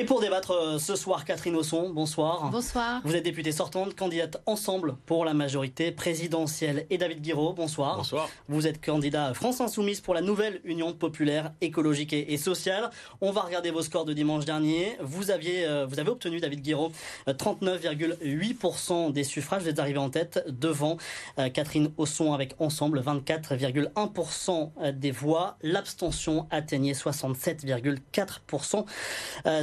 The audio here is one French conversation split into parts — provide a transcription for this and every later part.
Et pour débattre euh, ce soir, Catherine Osson, bonsoir. Bonsoir. Vous êtes députée sortante, candidate ensemble pour la majorité présidentielle. Et David Guiraud, bonsoir. Bonsoir. Vous êtes candidat France Insoumise pour la nouvelle Union populaire écologique et, sociale. On va regarder vos scores de dimanche dernier. Vous, aviez, euh, vous avez obtenu, David Guiraud, 39,8% des suffrages. Vous êtes arrivé en tête devant euh, Catherine Osson avec ensemble 24,1% des voix. L'abstention atteignait 67,4%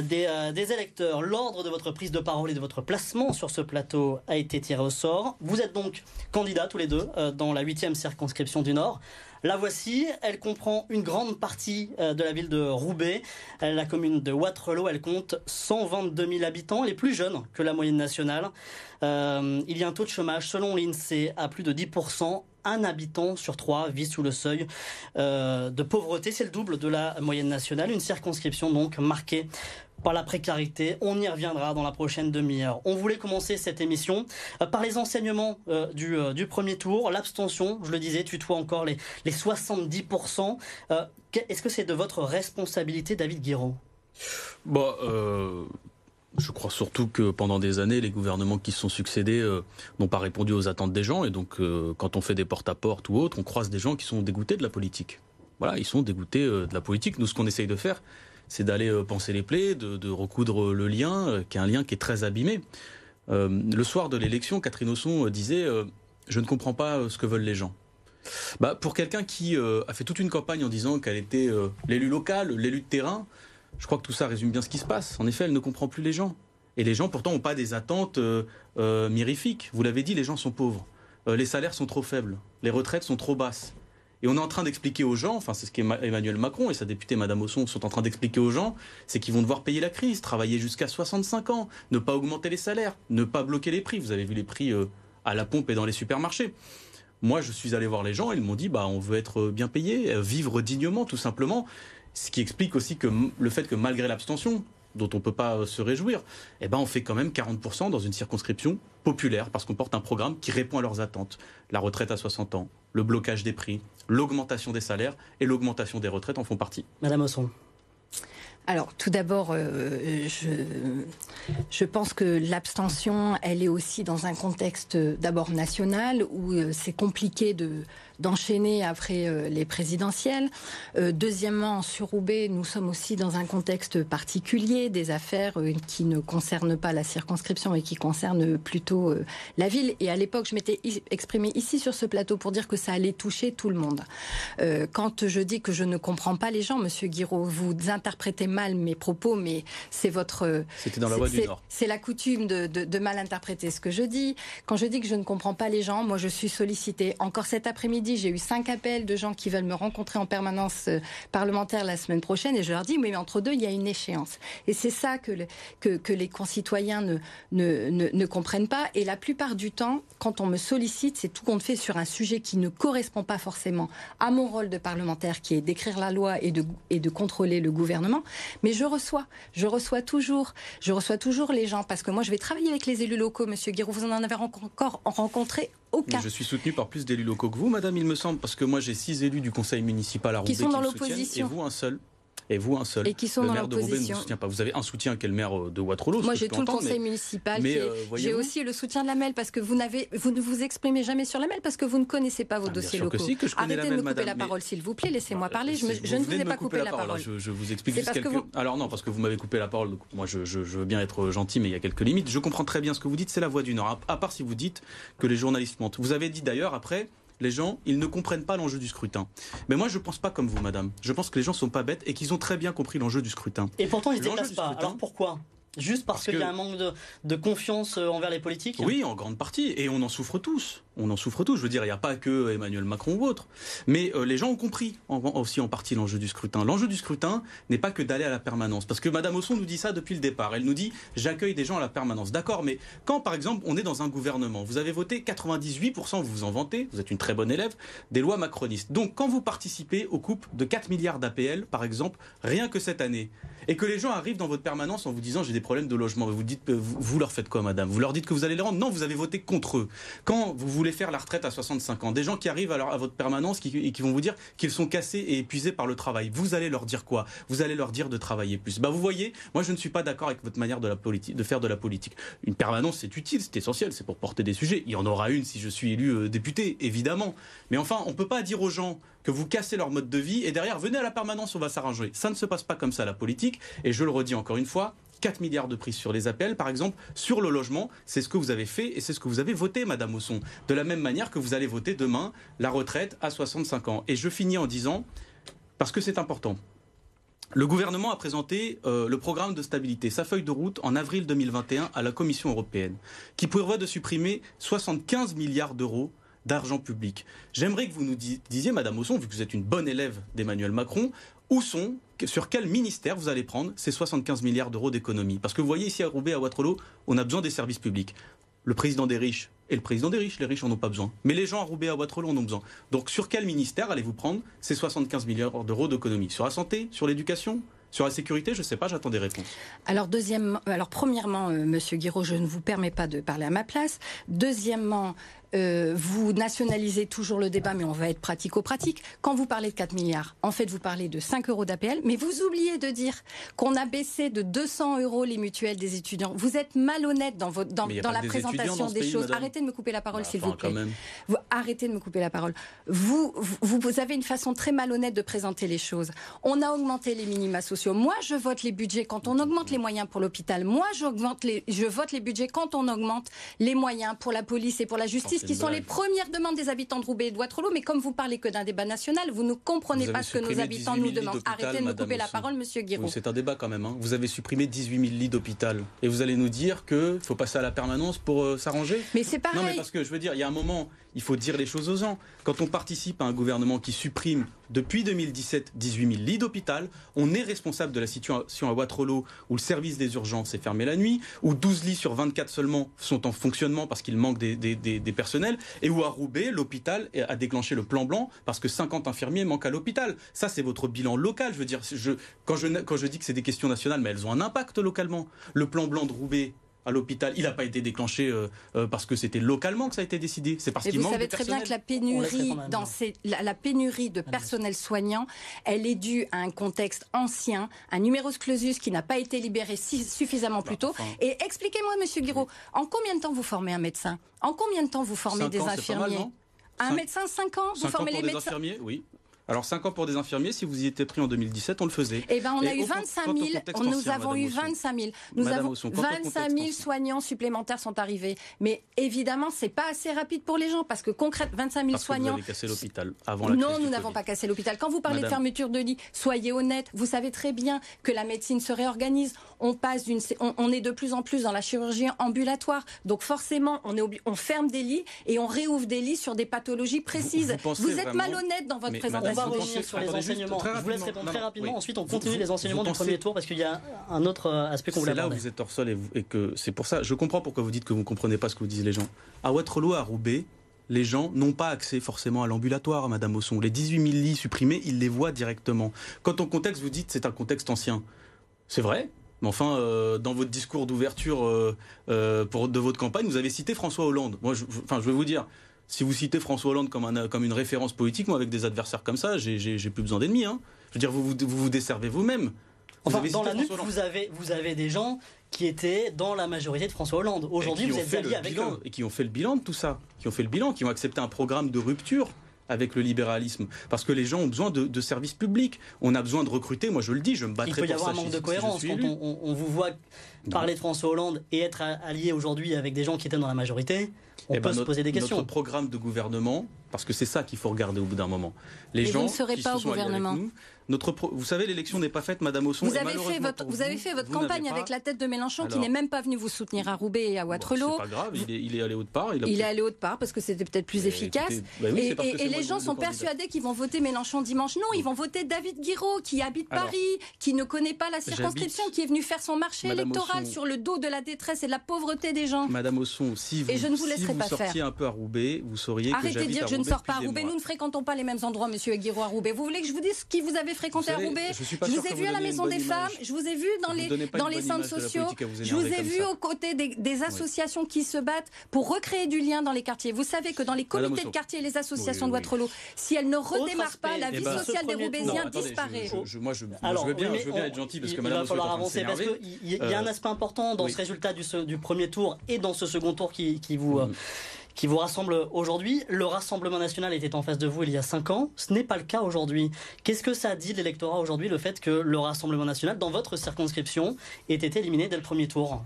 des euh, des, électeurs. L'ordre de votre prise de parole et de votre placement sur ce plateau a été tiré au sort. Vous êtes donc candidats tous les deux euh, dans la huitième circonscription du Nord. La voici, elle comprend une grande partie euh, de la ville de Roubaix. La commune de Waterloo, elle compte 122 000 habitants. Est plus jeune que la moyenne nationale. il y a un taux de chômage, selon l'INSEE, à plus de 10% un habitant sur trois vit sous le seuil de pauvreté. C'est le double de la moyenne nationale. Une circonscription donc marquée par la précarité. On y reviendra dans la prochaine demi-heure. On voulait commencer cette émission euh, par les enseignements euh, euh, du, premier tour. L'abstention, je le disais, tutoie encore les, les 70%. Est-ce que c'est de votre responsabilité, David Guiraud bon, Je crois surtout que pendant des années, les gouvernements qui se sont succédés n'ont pas répondu aux attentes des gens. Et donc, quand on fait des porte-à-porte ou autre, on croise des gens qui sont dégoûtés de la politique. Voilà, ils sont dégoûtés de la politique. Nous, ce qu'on essaye de faire, c'est d'aller euh, penser les plaies, de, recoudre le lien, euh, qui est un lien qui est très abîmé. Euh, le soir de l'élection, Catherine Osson disait Je ne comprends pas ce que veulent les gens. Bah, pour quelqu'un qui a fait toute une campagne en disant qu'elle était l'élu local, l'élu de terrain, je crois que tout ça résume bien ce qui se passe. En effet, elle ne comprend plus les gens. Et les gens, pourtant, n'ont pas des attentes mirifiques. Vous l'avez dit, les gens sont pauvres. les salaires sont trop faibles. Les retraites sont trop basses. Et on est en train d'expliquer aux gens, enfin c'est ce qu'Emmanuel Macron et sa députée Madame Osson sont en train d'expliquer aux gens, c'est qu'ils vont devoir payer la crise, travailler jusqu'à 65 ans, ne pas augmenter les salaires, ne pas bloquer les prix. Vous avez vu les prix euh, à la pompe et dans les supermarchés. Moi, je suis allé voir les gens, ils m'ont dit, bah, on veut être bien payé, euh, vivre dignement, tout simplement. Ce qui explique aussi que le fait que malgré l'abstention, dont on ne peut pas euh, se réjouir, eh ben on fait quand même 40% dans une circonscription populaire parce qu'on porte un programme qui répond à leurs attentes. La retraite à 60 ans, le blocage des prix, l'augmentation des salaires et l'augmentation des retraites en font partie. Madame Osson. Alors, tout d'abord, euh, je, je, pense que l'abstention, elle est aussi dans un contexte d'abord national où euh, c'est compliqué de, d'enchaîner après euh, les présidentielles. Euh, deuxièmement, sur Roubaix, nous sommes aussi dans un contexte particulier, des affaires euh, qui ne concernent pas la circonscription et qui concernent plutôt la ville. Et à l'époque, je m'étais exprimée ici sur ce plateau pour dire que ça allait toucher tout le monde. quand je dis que je ne comprends pas les gens, Monsieur Guiraud, vous interprétez mal mes propos, mais c'est votre... C'était dans la voie du Nord. C'est la coutume de, de, de mal interpréter ce que je dis. Quand je dis que je ne comprends pas les gens, moi je suis sollicitée encore cet après-midi j'ai eu cinq appels de gens qui veulent me rencontrer en permanence euh, parlementaire la semaine prochaine et je leur dis, oui, mais entre deux, il y a une échéance. Et c'est ça que, que, les concitoyens ne, ne, ne, comprennent pas. Et la plupart du temps, quand on me sollicite, c'est tout compte fait sur un sujet qui ne correspond pas forcément à mon rôle de parlementaire, qui est d'écrire la loi et de, et de contrôler le gouvernement. Mais je reçois, je reçois toujours, je reçois toujours les gens parce que moi, je vais travailler avec les élus locaux, Monsieur Guiraud. Vous en avez encore rencontré aucun. Je suis soutenu par plus d'élus locaux que vous, Madame, il me semble, parce que moi j'ai six élus du conseil municipal à Roubaix qui sont dans l'opposition. Et vous un seul. Et vous, un seul. Et qui sont le dans maire de Roubaix ne vous soutient pas. Vous avez un soutien qui est le maire euh, de Waterloo. Moi, j'ai tout le conseil municipal. Mais, euh, j'ai aussi le soutien de la MEL parce que vous, n'avez, vous ne vous exprimez jamais sur la MEL parce que vous ne connaissez pas vos ah, dossiers locaux. Que si, que je Arrêtez la de me couper la parole, s'il vous plaît. Laissez-moi parler. Je, ne vous ai pas coupé la parole. Je, vous explique juste quelques... Alors non, parce que vous m'avez coupé la parole. moi, je, veux bien être gentil, mais il y a quelques limites. Je comprends très bien ce que vous dites. C'est la voix du Nord. À part si vous dites que les journalistes mentent. Vous avez dit d'ailleurs après les gens, ils ne comprennent pas l'enjeu du scrutin. Mais moi, je ne pense pas comme vous, madame. Je pense que les gens ne sont pas bêtes et qu'ils ont très bien compris l'enjeu du scrutin. Et pourtant, ils ne déplacent pas. Alors pourquoi? Juste parce, qu'il y a un manque de, confiance euh, envers les politiques? Oui, en grande partie. Et on en souffre tous. On en souffre tous. Je veux dire, il n'y a pas que Emmanuel Macron ou autre. Mais euh, les gens ont compris aussi en partie l'enjeu du scrutin. L'enjeu du scrutin n'est pas que d'aller à la permanence. Parce que Madame Osson nous dit ça depuis le départ. Elle nous dit j'accueille des gens à la permanence. D'accord, mais quand par exemple on est dans un gouvernement, vous avez voté 98%, vous vous en vantez, vous êtes une très bonne élève, des lois macronistes. Donc quand vous participez aux coupes de 4 milliards d'APL, par exemple, rien que cette année, et que les gens arrivent dans votre permanence en vous disant j'ai des problèmes de logement. Vous dites, vous, leur faites quoi, madame? Vous leur dites que vous allez les rendre? Non, vous avez voté contre eux. Quand vous voulez faire la retraite à 65 ans. Des gens qui arrivent à, à votre permanence qui, et qui vont vous dire qu'ils sont cassés et épuisés par le travail. Vous allez leur dire quoi? Vous allez leur dire de travailler plus. Bah, vous voyez, moi je ne suis pas d'accord avec votre manière de, la de faire de la politique. Une permanence, c'est utile, c'est essentiel, c'est pour porter des sujets. Il y en aura une si je suis élu euh, député, évidemment. Mais enfin, on ne peut pas dire aux gens que vous cassez leur mode de vie et derrière, venez à la permanence, on va s'arranger. Ça ne se passe pas comme ça, la politique. Et je le redis encore une fois, 4 milliards de prix sur les appels, par exemple, sur le logement. C'est ce que vous avez fait et c'est ce que vous avez voté, Madame Osson. De la même manière que vous allez voter demain la retraite à 65 ans. Et je finis en disant, parce que c'est important, le gouvernement a présenté euh, le programme de stabilité, sa feuille de route, en avril 2021 à la Commission européenne, qui prévoit de supprimer 75 milliards d'euros d'argent public. J'aimerais que vous nous disiez, Madame Osson, vu que vous êtes une bonne élève d'Emmanuel Macron, où sont, sur quel ministère vous allez prendre ces 75 milliards d'euros d'économie? Parce que vous voyez ici à Roubaix, à Waterloo, on a besoin des services publics. Le président des riches et le président des riches, les riches en ont pas besoin. Mais les gens à Roubaix, à Waterloo en ont besoin. Donc sur quel ministère allez-vous prendre ces 75 milliards d'euros d'économie? Sur la santé? Sur l'éducation? Sur la sécurité, je ne sais pas, j'attends des réponses. Alors, deuxièmement, alors premièrement, euh, Monsieur Guiraud, je ne vous permets pas de parler à ma place. Deuxièmement, euh, vous nationalisez toujours le débat, mais on va être pratico-pratique. Quand vous parlez de 4 milliards, en fait, vous parlez de 5 euros d'APL, mais vous oubliez de dire qu'on a baissé de 200 euros les mutuelles des étudiants. Vous êtes malhonnête dans, votre, dans, dans la présentation des choses. Arrêtez de me couper la parole, bah, s'il vous plaît. Vous, arrêtez de me couper la parole. Vous, vous, vous, avez une façon très malhonnête de présenter les choses. On a augmenté les minima sociaux. Moi, je vote les budgets quand on augmente les moyens pour l'hôpital. Moi, les, je vote les budgets quand on augmente les moyens pour la police et pour la justice qui sont les premières demandes des habitants de Roubaix et de Waterloo. Mais comme vous parlez que d'un débat national, vous ne comprenez pas ce que nos habitants nous demandent. Arrêtez de me couper la parole, Monsieur Guiraud. c'est un débat quand même. Hein. Vous avez supprimé 18 000 lits d'hôpital et vous allez nous dire qu'il faut passer à la permanence pour euh, s'arranger? Mais c'est pareil. Non, mais parce que je veux dire, il y a un moment, il faut dire les choses aux gens. Quand on participe à un gouvernement qui supprime depuis 2017 18 000 lits d'hôpital, on est responsable de la situation à Waterloo où le service des urgences est fermé la nuit, où 12 lits sur 24 seulement sont en fonctionnement parce qu'il manque des, personnels, et où à Roubaix, l'hôpital a déclenché le plan blanc parce que 50 infirmiers manquent à l'hôpital. Ça, c'est votre bilan local. Je veux dire, quand, je, quand je dis que c'est des questions nationales, mais elles ont un impact localement. Le plan blanc de Roubaix, à l'hôpital. Il n'a pas été déclenché euh, euh, parce que c'était localement que ça a été décidé. C'est parce qu'il manque Vous savez très bien que la pénurie, dans la, pénurie de personnel soignant, elle est due à un contexte ancien, un numerus clausus qui n'a pas été libéré suffisamment plus bah, tôt. Et expliquez-moi, Monsieur Guiraud, en combien de temps vous formez un médecin? En combien de temps vous formez des infirmiers? un médecin, 5 ans? Vous formez les médecins? infirmiers, oui. Alors 5 ans pour des infirmiers, si vous y étiez pris en 2017, on le faisait. Eh ben, on a eu 25 000. Nous avons eu 25 000. Nous avons 25 000 soignants supplémentaires sont arrivés. Mais évidemment, c'est pas assez rapide pour les gens parce que concrètement, 25 000 soignants. Que vous avez cassé l'hôpital avant la Non, nous n'avons pas cassé l'hôpital. Quand vous parlez de fermeture de lits, soyez honnête. Vous savez très bien que la médecine se réorganise. On passe d'une, on, est de plus en plus dans la chirurgie ambulatoire. Donc forcément, on est on ferme des lits et on réouvre des lits sur des pathologies précises. Vous, êtes malhonnête dans votre présentation va revenir sur les enseignements. Je vous laisse répondre très rapidement. Ensuite, on continue les enseignements du premier tour parce qu'il y a un autre euh, aspect qu'on voulait aborder. C'est là où vous êtes hors sol et, que c'est pour ça. Je comprends pourquoi vous dites que vous ne comprenez pas ce que vous disent les gens. À Waterloo, à Roubaix, les gens n'ont pas accès forcément à l'ambulatoire, Madame Osson. Les 18 000 lits supprimés, ils les voient directement. Quand on contexte, vous dites c'est un contexte ancien. C'est vrai, mais enfin, euh, dans votre discours d'ouverture euh, de votre campagne, vous avez cité François Hollande. Moi, enfin, je vais vous dire, si vous citez François Hollande comme, un, comme une référence politique, moi, avec des adversaires comme ça, j'ai plus besoin d'ennemis. Hein. Je veux dire, vous vous, vous, desservez vous-même. Enfin, dans la nuque, vous avez, vous avez des gens qui étaient dans la majorité de François Hollande. Aujourd'hui, vous êtes alliés avec eux. Et qui ont fait le bilan de tout ça. Qui ont fait le bilan, qui ont accepté un programme de rupture avec le libéralisme. Parce que les gens ont besoin de, services publics. On a besoin de recruter. Moi, je le dis, je me battrai pour ça. Il peut y avoir un manque de cohérence quand on, vous voit parler de François Hollande et être allié aujourd'hui avec des gens qui étaient dans la majorité. On eh peut ben, se poser des questions. Notre programme de gouvernement, parce que c'est ça qu'il faut regarder au bout d'un moment. Les gens vous ne serez pas au gouvernement. Notre vous savez, l'élection n'est pas faite, Madame Osson. Vous avez fait votre, vous, avez fait votre campagne avec la tête de Mélenchon, qui n'est même pas venu vous soutenir à Roubaix et à Waterloo. c'est pas grave, il est, allé autre part. Il, est allé autre part parce que c'était peut-être plus efficace. Bah et, les gens sont persuadés qu'ils vont voter Mélenchon dimanche. Non, ils vont voter David Guiraud, qui habite Paris, qui ne connaît pas la circonscription, qui est venu faire son marché électoral sur le dos de la détresse et de la pauvreté des gens. Madame Osson, si vous, et je ne vous, si vous sortiez un peu à Roubaix, vous sauriez Arrêtez que de dire que je ne sors pas à Roubaix. Nous ne fréquentons pas les mêmes endroits, monsieur Aguirre, à Roubaix. Vous voulez que je vous dise qui vous avez fréquenté à Roubaix. Je, vous ai vu à la Maison des Femmes, je vous ai vu dans les, dans les centres sociaux, je vous ai vu aux côtés des, associations qui se battent pour recréer du lien dans les quartiers. Vous savez que dans les comités de quartier et les associations de Waterloo, si elles ne redémarrent pas, la vie eh ben, sociale des Roubaisiens disparaît. Moi, je veux bien être gentil parce que il va falloir avancer parce qu'il y a un euh, aspect important dans ce résultat du premier tour et dans ce second tour qui vous mm qui vous rassemble aujourd'hui. Le Rassemblement national était en face de vous il y a cinq ans. Ce n'est pas le cas aujourd'hui. Qu'est-ce que ça dit l'électorat aujourd'hui, le fait que le Rassemblement national, dans votre circonscription, ait été éliminé dès le premier tour?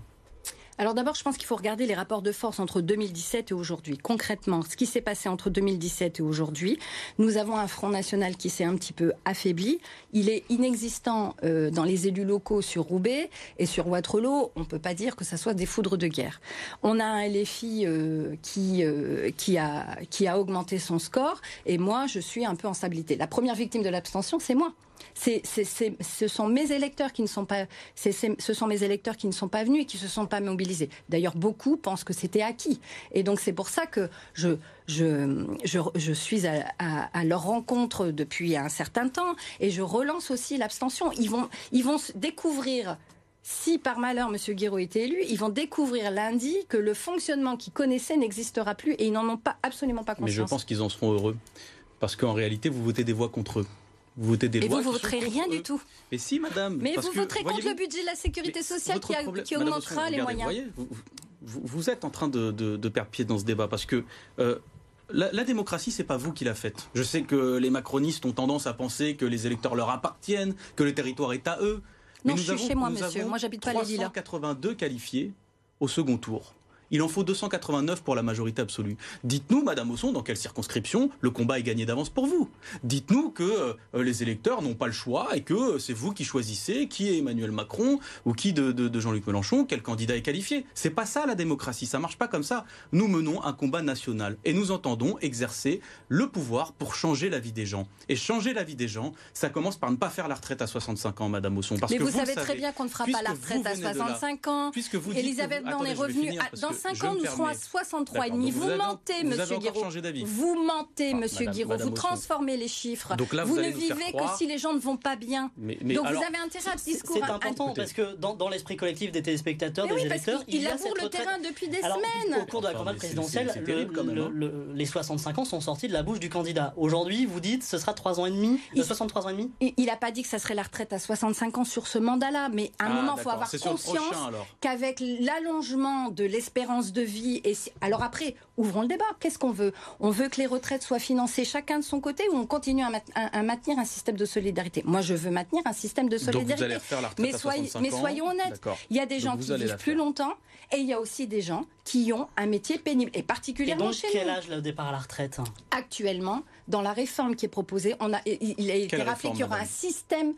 Alors d'abord, je pense qu'il faut regarder les rapports de force entre 2017 et aujourd'hui. Concrètement, ce qui s'est passé entre 2017 et aujourd'hui, nous avons un Front National qui s'est un petit peu affaibli. Il est inexistant euh, dans les élus locaux sur Roubaix et sur Waterloo. On ne peut pas dire que ça soit des foudres de guerre. On a un LFI euh, euh, qui a augmenté son score et moi, je suis un peu en stabilité. La première victime de l'abstention, c'est moi ce sont mes électeurs qui ne sont pas, ce sont mes électeurs qui ne sont pas venus et qui se sont pas mobilisés. D'ailleurs, beaucoup pensent que c'était acquis. Et donc c'est pour ça que je, je, je, suis à, leur rencontre depuis un certain temps et je relance aussi l'abstention. Ils vont, ils vont découvrir si par malheur M. Guiraud était élu, ils vont découvrir lundi que le fonctionnement qu'ils connaissaient n'existera plus et ils n'en ont pas absolument pas conscience. Mais je pense qu'ils en seront heureux. Parce qu'en réalité, vous votez des voix contre eux. Vous votez des lois. Et vous ne voterez rien du tout. Mais si, madame. Mais vous voterez contre le budget de la sécurité sociale qui, augmentera les moyens. vous, êtes en train de, perdre pied dans ce débat parce que. Euh, la, la, démocratie, c'est pas vous qui la faites. Je sais que les macronistes ont tendance à penser que les électeurs leur appartiennent, que le territoire est à eux. Mais non, je suis chez moi, monsieur. Moi, j'habite pas les villes. 382 qualifiés au second tour. Il en faut 289 pour la majorité absolue. Dites-nous, Madame Osson, dans quelle circonscription le combat est gagné d'avance pour vous Dites-nous que euh, les électeurs n'ont pas le choix et que c'est vous qui choisissez qui est Emmanuel Macron ou qui de, Jean-Luc Mélenchon, quel candidat est qualifié. C'est pas ça la démocratie, ça marche pas comme ça. Nous menons un combat national et nous entendons exercer le pouvoir pour changer la vie des gens. Et changer la vie des gens, ça commence par ne pas faire la retraite à 65 ans, Madame Osson. Parce Mais vous, savez très bien qu'on ne fera pas la retraite à 65 ans. Puisque vous Elisabeth est revenue dans 5 ans, nous serons à 63,5. Vous, vous mentez, Monsieur Guiraud. Vous mentez, ah, Monsieur Guiraud. Vous transformez les chiffres. Donc là, vous, ne vivez que si les gens ne vont pas bien. Donc vous avez intérêt à ce discours. C'est important parce que dans, l'esprit collectif des téléspectateurs, des électeurs, il laboure le terrain depuis des semaines. Au cours de la campagne présidentielle, hein. les 65 ans sont sortis de la bouche du candidat. Aujourd'hui, vous dites ce sera 3 ans et demi, 63 ans et demi? Il n'a pas dit que ça serait la retraite à 65 ans sur ce mandat-là, mais à un ah, moment, il faut avoir conscience qu'avec l'allongement de l'espérance de vie et alors après, ouvrons le débat. Qu'est-ce qu'on veut? On veut que les retraites soient financées chacun de son côté ou on continue à, maintenir un système de solidarité? Moi, je veux maintenir un système de solidarité. mais, mais soyons honnêtes. Il y a des gens qui vivent plus longtemps et il y a aussi des gens qui ont un métier pénible et particulièrement et donc, quel âge le départ à la retraite? Actuellement, dans la réforme qui est proposée, on a, il a été rappelé qu'il y aura un système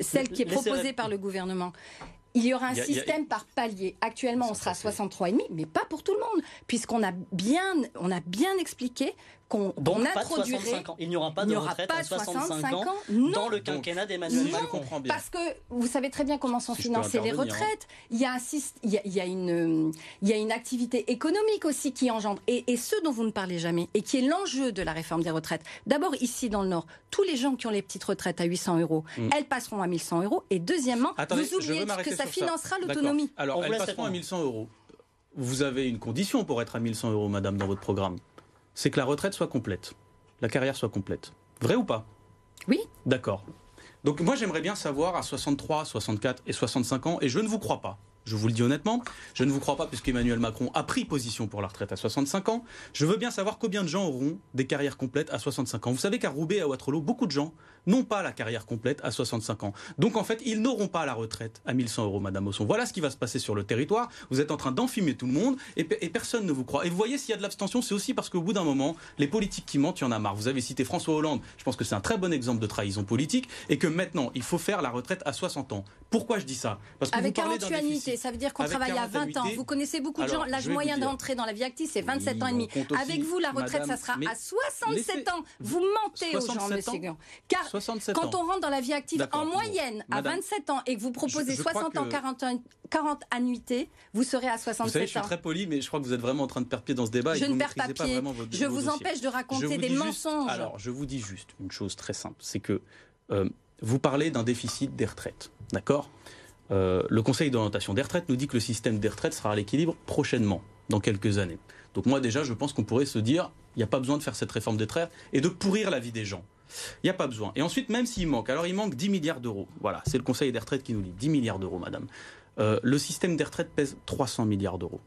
celle qui est proposée par le gouvernement il y aura un système par palier. Actuellement, on sera à 63,5, mais pas pour tout le monde, puisqu'on a bien, on a bien expliqué qu'on introduirait. Il n'y aura pas de retraite à 65, ans, dans le quinquennat d'Emmanuel Macron. Parce que vous savez très bien comment sont financées les retraites. Il y, a il, y a, une, il y a une activité économique aussi qui engendre. Et, et ce dont vous ne parlez jamais, et qui est l'enjeu de la réforme des retraites. D'abord, ici dans le Nord, tous les gens qui ont les petites retraites à 800 euros, mm. elles passeront à 1100 euros. Et deuxièmement, vous oubliez que ça financera l'autonomie. Alors, elles passeront à 1100 euros. Vous avez une condition pour être à 1100 euros, madame, dans votre programme c'est que la retraite soit complète, la carrière soit complète. Vrai ou pas? Oui. D'accord. Donc moi j'aimerais bien savoir à 63, 64 et 65 ans, et je ne vous crois pas, je vous le dis honnêtement, je ne vous crois pas puisqu'Emmanuel Macron a pris position pour la retraite à 65 ans. Je veux bien savoir combien de gens auront des carrières complètes à 65 ans. Vous savez qu'à Roubaix et à Waterloo, beaucoup de gens n'ont pas la carrière complète à 65 ans. Donc en fait, ils n'auront pas la retraite à 1100 euros, Madame Osson. Voilà ce qui va se passer sur le territoire. Vous êtes en train d'enfumer tout le monde et, personne ne vous croit. Et vous voyez, s'il y a de l'abstention, c'est aussi parce qu'au bout d'un moment, les politiques qui mentent, il y en a marre. Vous avez cité François Hollande. Je pense que c'est un très bon exemple de trahison politique et que maintenant, il faut faire la retraite à 60 ans. Pourquoi je dis ça? Parce que Avec vous parlez d'un déficit. Ça veut dire qu'on travaille à 20 ans. Vous connaissez beaucoup de gens. L'âge moyen d'entrée dans la vie active, c'est 27 ans et demi. Avec vous, la retraite, ça sera à 67 ans. Vous mentez aux gens, monsieur Guillaume. Car quand on rentre dans la vie active en moyenne à 27 ans et que vous proposez 60 ans, 40, 40 annuités, vous serez à 67 vous savez, je suis très poli, mais je crois que vous êtes vraiment en train de perdre pied dans ce débat. Je ne perds pas pied. je vous empêche de raconter des mensonges. alors, je vous dis juste une chose très simple, c'est que euh, vous parlez d'un déficit des retraites, d'accord? Euh, Le Conseil d'orientation des retraites nous dit que le système des retraites sera à l'équilibre prochainement, dans quelques années. Donc moi déjà, je pense qu'on pourrait se dire, il n'y a pas besoin de faire cette réforme des retraites et de pourrir la vie des gens. Il n'y a pas besoin. Et ensuite, même s'il manque, alors il manque 10 milliards d'euros. Voilà, c'est le Conseil des retraites qui nous dit 10 milliards d'euros, madame. Euh, le système des retraites pèse 300 milliards d'euros.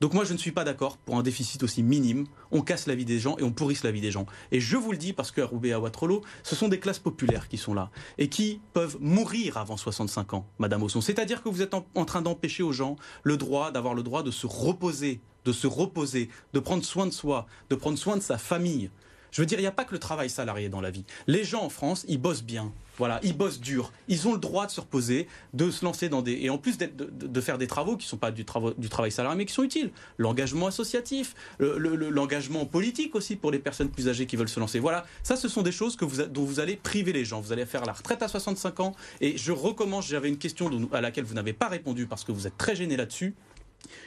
Donc moi, je ne suis pas d'accord pour un déficit aussi minime. On casse la vie des gens et on pourrisse la vie des gens. Et je vous le dis parce qu'à Roubaix, à Waterloo, ce sont des classes populaires qui sont là et qui peuvent mourir avant 65 ans, Madame Osson. C'est-à-dire que vous êtes en, train d'empêcher aux gens le droit d'avoir le droit de se reposer, de se reposer, de prendre soin de soi, de prendre soin de sa famille. Je veux dire, il n'y a pas que le travail salarié dans la vie. Les gens en France, ils bossent bien. Voilà, ils bossent dur. Ils ont le droit de se reposer, de se lancer dans des. Et en plus de, faire des travaux qui ne sont pas du, du, travail salarié, mais qui sont utiles. L'engagement associatif, l'engagement politique aussi pour les personnes plus âgées qui veulent se lancer. Voilà, ça, ce sont des choses que vous, dont vous allez priver les gens. Vous allez faire la retraite à 65 ans. Et je recommence, j'avais une question à laquelle vous n'avez pas répondu parce que vous êtes très gêné là-dessus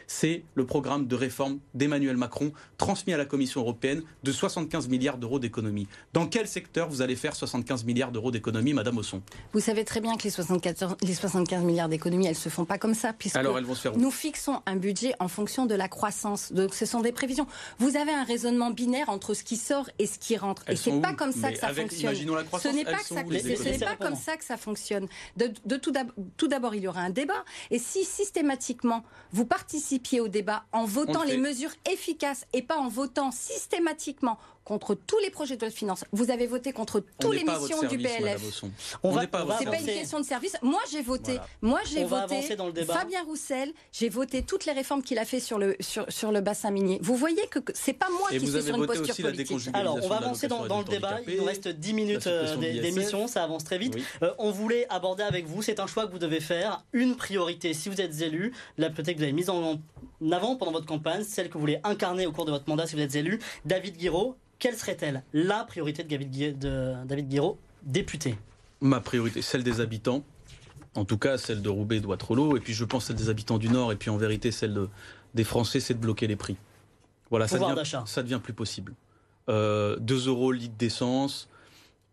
c'est le programme de réforme d'Emmanuel Macron transmis à la Commission européenne de 75 milliards d'euros d'économie. Dans quel secteur vous allez faire 75 milliards d'euros d'économie, Madame Osson Vous savez très bien que les, 74, les 75 milliards d'économie, elles se font pas comme ça, puisque Alors, elles vont se faire nous fixons un budget en fonction de la croissance. Donc ce sont des prévisions. Vous avez un raisablement binaire entre ce qui sort et ce qui rentre. et c'est pas comme ça que ça fonctionne. ce n'est pas, pas comme ça que ça fonctionne. De, de tout d'abord, il y aura un débat. Et si systématiquement vous participiez au débat en votant les mesures efficaces et pas en votant systématiquement contre tous les projets de loi de finances. Vous avez voté contre toutes les missions du PLF. On, va, c'est pas une question de service. Moi, j'ai voté. Moi, j'ai voté. Fabien Roussel. J'ai voté toutes les réformes qu'il a fait sur le sur, sur le bassin minier. Vous voyez que c'est pas moi qui suis sur une posture politique. Alors, on va avancer dans, le débat. Il nous reste 10 minutes euh, d'émission. Ça avance très vite. Euh, on voulait aborder avec vous. C'est un choix que vous devez faire. Une priorité. Si vous êtes élu, la priorité que vous avez mise en avant pendant votre campagne, celle que vous voulez incarner au cours de votre mandat si vous êtes élu. David Guiraud, quelle serait-elle? La priorité de David, Guiraud, député Ma priorité, celle des habitants. En tout cas, celle de Roubaix, de Waterloo, et puis je pense celle des habitants du Nord, et puis en vérité, celle des Français, c'est de bloquer les prix. Voilà, ça devient, ça devient, plus possible. Euh, 2 euros le litre d'essence,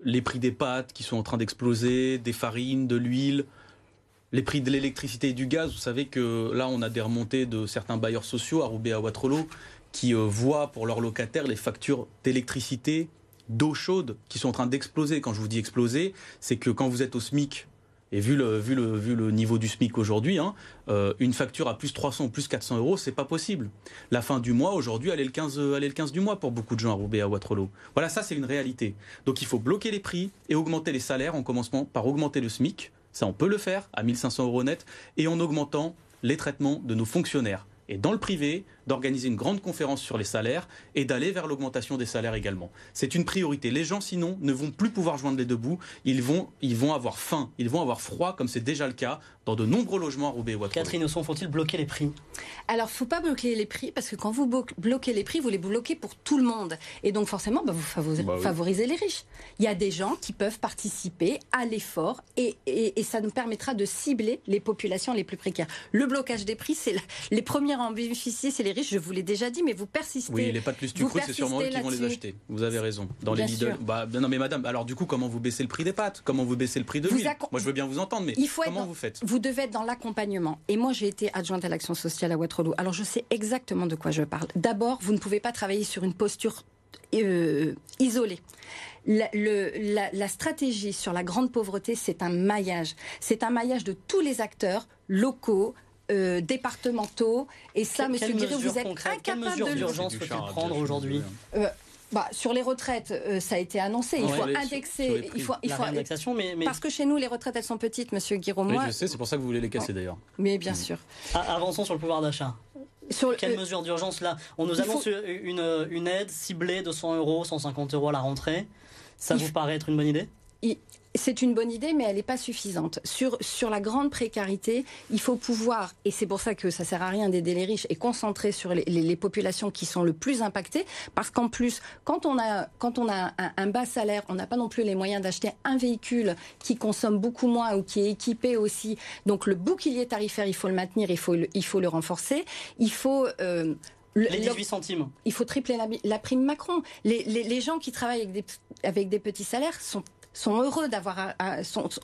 les prix des pâtes qui sont en train d'exploser, des farines, de l'huile, les prix de l'électricité et du gaz. Vous savez que là, on a des remontées de certains bailleurs sociaux à Roubaix, à Waterloo, qui euh, voient pour leurs locataires les factures d'électricité, d'eau chaude qui sont en train d'exploser. Quand je vous dis exploser, c'est que quand vous êtes au SMIC, et vu le, niveau du SMIC aujourd'hui, hein, euh, une facture à plus 300 ou plus 400 euros, c'est pas possible. La fin du mois, aujourd'hui, elle, est le 15, elle est le 15 du mois pour beaucoup de gens à Roubaix, à Waterloo. Voilà, ça, c'est une réalité. Donc il faut bloquer les prix et augmenter les salaires en commençant par augmenter le SMIC. Ça, on peut le faire à 1500 euros net et en augmentant les traitements de nos fonctionnaires et dans le privé, d'organiser une grande conférence sur les salaires et d'aller vers l'augmentation des salaires également. C'est une priorité. Les gens, sinon, ne vont plus pouvoir joindre les deux bouts. Ils vont, ils vont avoir faim, ils vont avoir froid, comme c'est déjà le cas dans de nombreux logements à Roubaix ou Catherine Osson, faut-il bloquer les prix? Alors, il ne faut pas bloquer les prix, parce que quand vous bloquez les prix, vous les bloquez pour tout le monde. Et donc, forcément, bah, vous bah favorisez, les riches. Il y a des gens qui peuvent participer à l'effort et, et, ça nous permettra de cibler les populations les plus précaires. Le blocage des prix, c'est les premiers à en bénéficier, c'est les riches, je vous l'ai déjà dit, mais vous persistez. Oui, les pâtes plus sucrées, c'est sûrement eux qui vont les acheter. Vous avez raison. Dans les Lidl. Bah, non, mais madame, alors du coup, comment vous baissez le prix des pâtes? Comment vous baissez le prix de l'huile? Moi, je veux bien vous entendre, mais comment vous faites? Vous devez être dans l'accompagnement. Et moi, j'ai été adjointe à l'action sociale à Waterloo. Alors, je sais exactement de quoi je parle. D'abord, vous ne pouvez pas travailler sur une posture euh, isolée. La, la, stratégie sur la grande pauvreté, c'est un maillage. C'est un maillage de tous les acteurs locaux, euh, départementaux. Et ça, Monsieur Guéry, vous êtes incapable Quelle mesure d'urgence faut-il prendre aujourd'hui euh, bah, sur les retraites, euh, ça a été annoncé. Il faut indexer. Il faut, il faut mais, Parce que chez nous, les retraites, elles sont petites, Monsieur Guiraud. Oui, je sais, c'est pour ça que vous voulez les casser d'ailleurs. Mais bien sûr. Ah, avançons sur le pouvoir d'achat. Sur Quelle mesure d'urgence là On nous annonce une, une, aide ciblée de 100 euros, 150 euros à la rentrée. Ça vous paraît être une bonne idée c'est une bonne idée, mais elle n'est pas suffisante. Sur, sur la grande précarité, il faut pouvoir, et c'est pour ça que ça sert à rien d'aider les riches, et concentrer sur les, populations qui sont le plus impactées, parce qu'en plus, quand on a, quand on a un, bas salaire, on n'a pas non plus les moyens d'acheter un véhicule qui consomme beaucoup moins ou qui est équipé aussi. Donc le bouclier tarifaire, il faut le maintenir, il faut le, il faut le renforcer. Il faut euh, les 18 centimes. Il faut tripler la, prime Macron. Les, les, gens qui travaillent avec des, avec des petits salaires sont sont heureux d'avoir,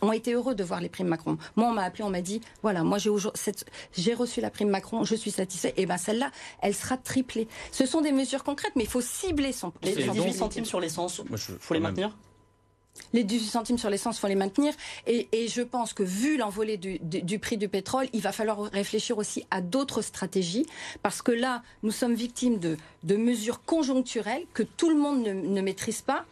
ont été heureux de voir les primes Macron. Moi, on m'a appelé, on m'a dit, voilà, moi j'ai j'ai reçu la prime Macron, je suis satisfait. Et ben celle-là, elle sera triplée. Ce sont des mesures concrètes, mais il faut cibler son. Les 18 centimes sur l'essence, il faut les maintenir. Les 18 centimes sur l'essence, faut les maintenir. Et, je pense que vu l'envolée du, prix du pétrole, il va falloir réfléchir aussi à d'autres stratégies. Parce que là, nous sommes victimes de, mesures conjoncturelles que tout le monde ne maîtrise pas.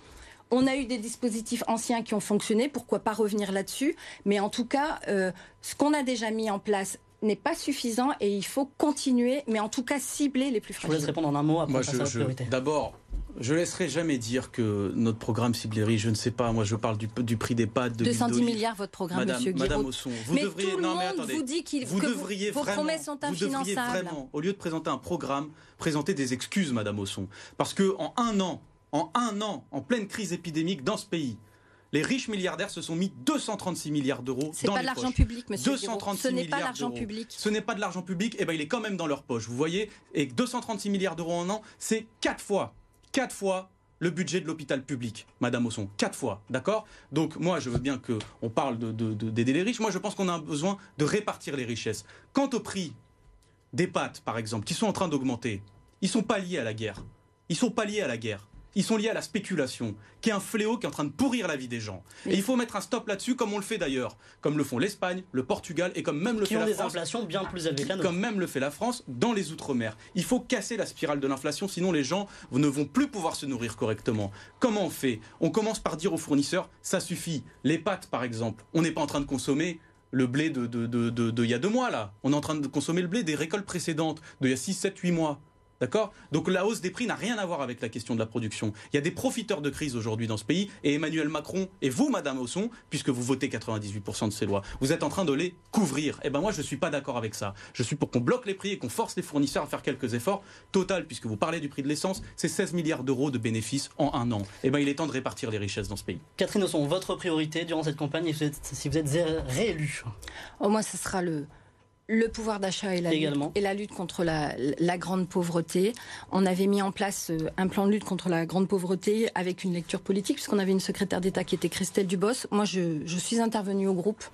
On a eu des dispositifs anciens qui ont fonctionné, pourquoi pas revenir là-dessus. Mais en tout cas, euh, ce qu'on a déjà mis en place n'est pas suffisant et il faut continuer, mais en tout cas cibler les plus fragiles. Je vous laisse répondre en un mot après Moi, je, priorité. D'abord, je laisserai jamais dire que notre programme ciblerie, je ne sais pas, moi je parle du, prix des pâtes, de 210 milliards votre programme, Madame, Monsieur Madame Osson, vous mais devriez, tout le monde vous dit qu'il, vous devriez vos vraiment, promesses sont vous devriez vraiment, au lieu de présenter un programme, présenter des excuses, Madame Osson, parce que en un an, en un an, en pleine crise épidémique dans ce pays, les riches milliardaires se sont mis 236 milliards d'euros dans pas de l'argent public, monsieur. 236 Ce n'est pas l'argent public. Ce n'est pas de l'argent public, et eh ben il est quand même dans leur poche. Vous voyez, et 236 milliards d'euros en an, c'est quatre fois, quatre fois le budget de l'hôpital public, Madame Osson, quatre fois, d'accord? Donc moi, je veux bien qu'on parle d'aider de, les riches. Moi, je pense qu'on a besoin de répartir les richesses. Quant au prix des pâtes, par exemple, qui sont en train d'augmenter, ils sont pas liés à la guerre. Ils sont pas liés à la guerre ils sont liés à la spéculation, qui est un fléau qui est en train de pourrir la vie des gens. Et il faut mettre un stop là-dessus, comme on le fait d'ailleurs, comme le font l'Espagne, le Portugal et comme même le fait la France. des inflations bien plus élevées Comme même le fait la France dans les outre-mer. Il faut casser la spirale de l'inflation, sinon les gens ne vont plus pouvoir se nourrir correctement. Comment on fait? On commence par dire aux fournisseurs, ça suffit. Les pâtes, par exemple, on n'est pas en train de consommer le blé de, de, de, de, il y a deux mois là. On est en train de consommer le blé des récoltes précédentes, d'il y a 6, 7, 8 mois. D'accord? Donc la hausse des prix n'a rien à voir avec la question de la production. Il y a des profiteurs de crise aujourd'hui dans ce pays et Emmanuel Macron et vous, Madame Osson, puisque vous votez 98% de ces lois, vous êtes en train de les couvrir. Eh ben moi, je ne suis pas d'accord avec ça. Je suis pour qu'on bloque les prix et qu'on force les fournisseurs à faire quelques efforts. Total, puisque vous parlez du prix de l'essence, c'est 16 milliards d'euros de bénéfices en un an. Eh ben il est temps de répartir les richesses dans ce pays. Catherine Osson, votre priorité durant cette campagne, si vous êtes réélu Au moins, ce sera le le pouvoir d'achat et, la lutte, et la lutte contre la, grande pauvreté. On avait mis en place euh, un plan de lutte contre la grande pauvreté avec une lecture politique, puisqu'on avait une secrétaire d'État qui était Christelle Dubos. Moi, je, suis intervenue au groupe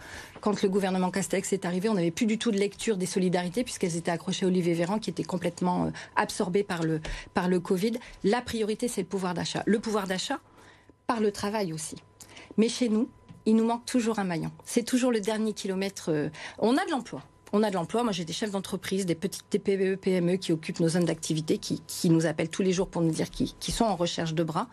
quand le gouvernement Castex est arrivé. On n'avait plus du tout de lecture des solidarités, puisqu'elles étaient accrochées à Olivier Véran, qui était complètement euh, absorbé par le, par le Covid. La priorité, c'est le pouvoir d'achat. Le pouvoir d'achat par le travail aussi. Mais chez nous, il nous manque toujours un maillon. C'est toujours le dernier kilomètre. Euh, on a de l'emploi on a de l'emploi. Moi, j'ai des chefs d'entreprise, des petites TPE, PME qui occupent nos zones d'activité, qui, nous appellent tous les jours pour nous dire qu'ils sont en recherche de bras.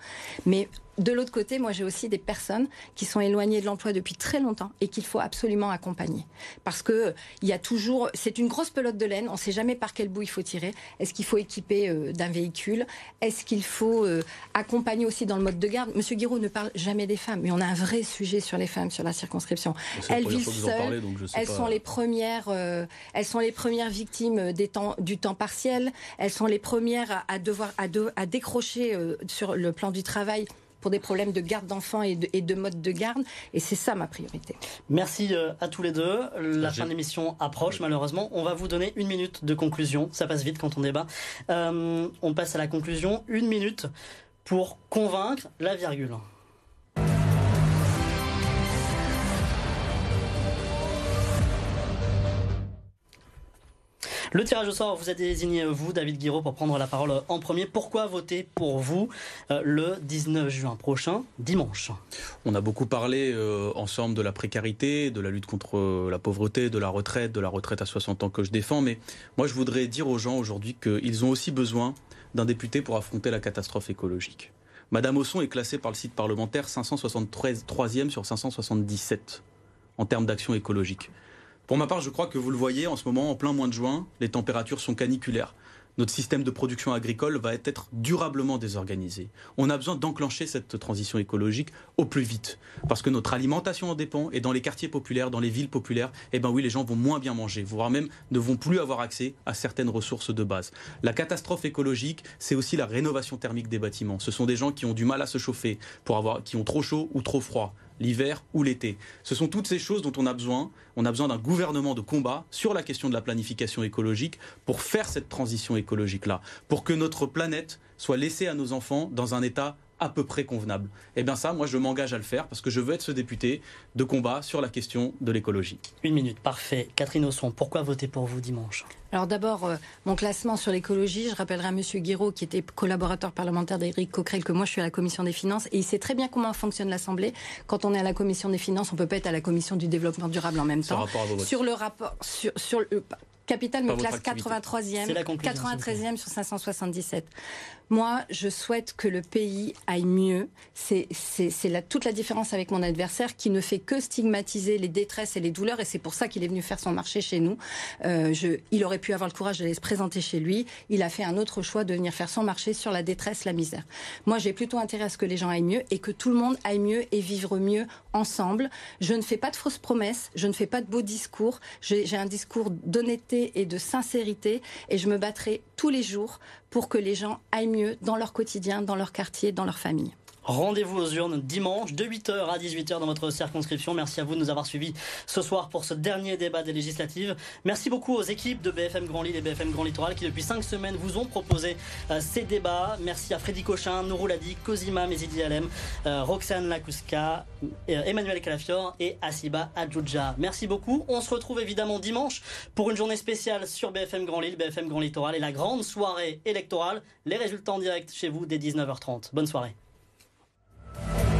Mais de l'autre côté, moi j'ai aussi des personnes qui sont éloignées de l'emploi depuis très longtemps et qu'il faut absolument accompagner. Parce que il y a toujours, c'est une grosse pelote de laine, on ne sait jamais par quel bout il faut tirer. Est-ce qu'il faut équiper euh, d'un véhicule? Est-ce qu'il faut euh, accompagner aussi dans le mode de garde? Monsieur Guiraud ne parle jamais des femmes, mais on a un vrai sujet sur les femmes sur la circonscription. Elles vivent seules, elles sont les premières, euh, elles sont les premières victimes des temps, du temps partiel. Elles sont les premières à, devoir à, à décrocher sur le plan du travail pour des problèmes de garde d'enfants et de, mode de garde. Et c'est ça ma priorité. Merci euh, à tous les deux. La fin de l'émission approche malheureusement. On va vous donner une minute de conclusion. Ça passe vite quand on débat. Euh, on passe à la conclusion. Une minute pour convaincre la virgule. Le tirage au sort vous a désigné, vous, David Guiraud, pour prendre la parole en premier. Pourquoi voter pour vous euh, le 19 juin prochain, dimanche? On a beaucoup parlé euh, ensemble de la précarité, de la lutte contre euh, la pauvreté, de la retraite, de la retraite à 60 ans que je défends. Mais moi, je voudrais dire aux gens aujourd'hui qu'ils ont aussi besoin d'un député pour affronter la catastrophe écologique. Madame Osson est classée par le site parlementaire 573e sur 577 en termes d'action écologique. Pour ma part, je crois que vous le voyez en ce moment, en plein mois de juin, les températures sont caniculaires. notre système de production agricole va être durablement désorganisé. On a besoin d'enclencher cette transition écologique au plus vite. Parce que notre alimentation en dépend. Et dans les quartiers populaires, dans les villes populaires, eh ben oui, les gens vont moins bien manger, voire même ne vont plus avoir accès à certaines ressources de base. La catastrophe écologique, c'est aussi la rénovation thermique des bâtiments. Ce sont des gens qui ont du mal à se chauffer, qui ont trop chaud ou trop froid l'hiver ou l'été. Ce sont toutes ces choses dont on a besoin. On a besoin d'un gouvernement de combat sur la question de la planification écologique pour faire cette transition écologique-là, pour que notre planète soit laissée à nos enfants dans un état à peu près convenable. Et eh bien ça, moi, je m'engage à le faire parce que je veux être ce député de combat sur la question de l'écologie. Une minute, parfait. Catherine Osson, pourquoi voter pour vous dimanche? Alors d'abord, euh, mon classement sur l'écologie, je rappellerai à M. Guiraud, qui était collaborateur parlementaire d'Éric Coquerel, que moi je suis à la Commission des finances, et il sait très bien comment fonctionne l'Assemblée. Quand on est à la Commission des finances, on peut pas être à la Commission du développement durable en même temps. Sur le rapport, sur, sur le, Capital me classe 83e, 93e sur 577. Moi, je souhaite que le pays aille mieux. C'est toute la différence avec mon adversaire qui ne fait que stigmatiser les détresses et les douleurs et c'est pour ça qu'il est venu faire son marché chez nous. Euh, je, il aurait pu avoir le courage d'aller se présenter chez lui. Il a fait un autre choix de venir faire son marché sur la détresse, la misère. Moi, j'ai plutôt intérêt à ce que les gens aillent mieux et que tout le monde aille mieux et vivre mieux ensemble. Je ne fais pas de fausses promesses, je ne fais pas de beaux discours. J'ai un discours d'honnêteté et de sincérité et je me battrai tous les jours pour que les gens aillent mieux dans leur quotidien, dans leur quartier, dans leur famille. Rendez-vous aux urnes dimanche de 8h à 18h dans votre circonscription. Merci à vous de nous avoir suivis ce soir pour ce dernier débat des législatives. Merci beaucoup aux équipes de BFM Grand Lille et BFM Grand Littoral qui depuis 5 semaines vous ont proposé euh, ces débats. Merci à Freddy Cochin, Nourou Ladi, Cosima Mezidi Alem, euh, Roxane Lakouska, euh, Emmanuel Calafior et Asiba Adjoudja. Merci beaucoup. On se retrouve évidemment dimanche pour une journée spéciale sur BFM Grand Lille, BFM Grand Littoral et la grande soirée électorale. Les résultats en direct chez vous dès 19h30. Bonne soirée. Bye.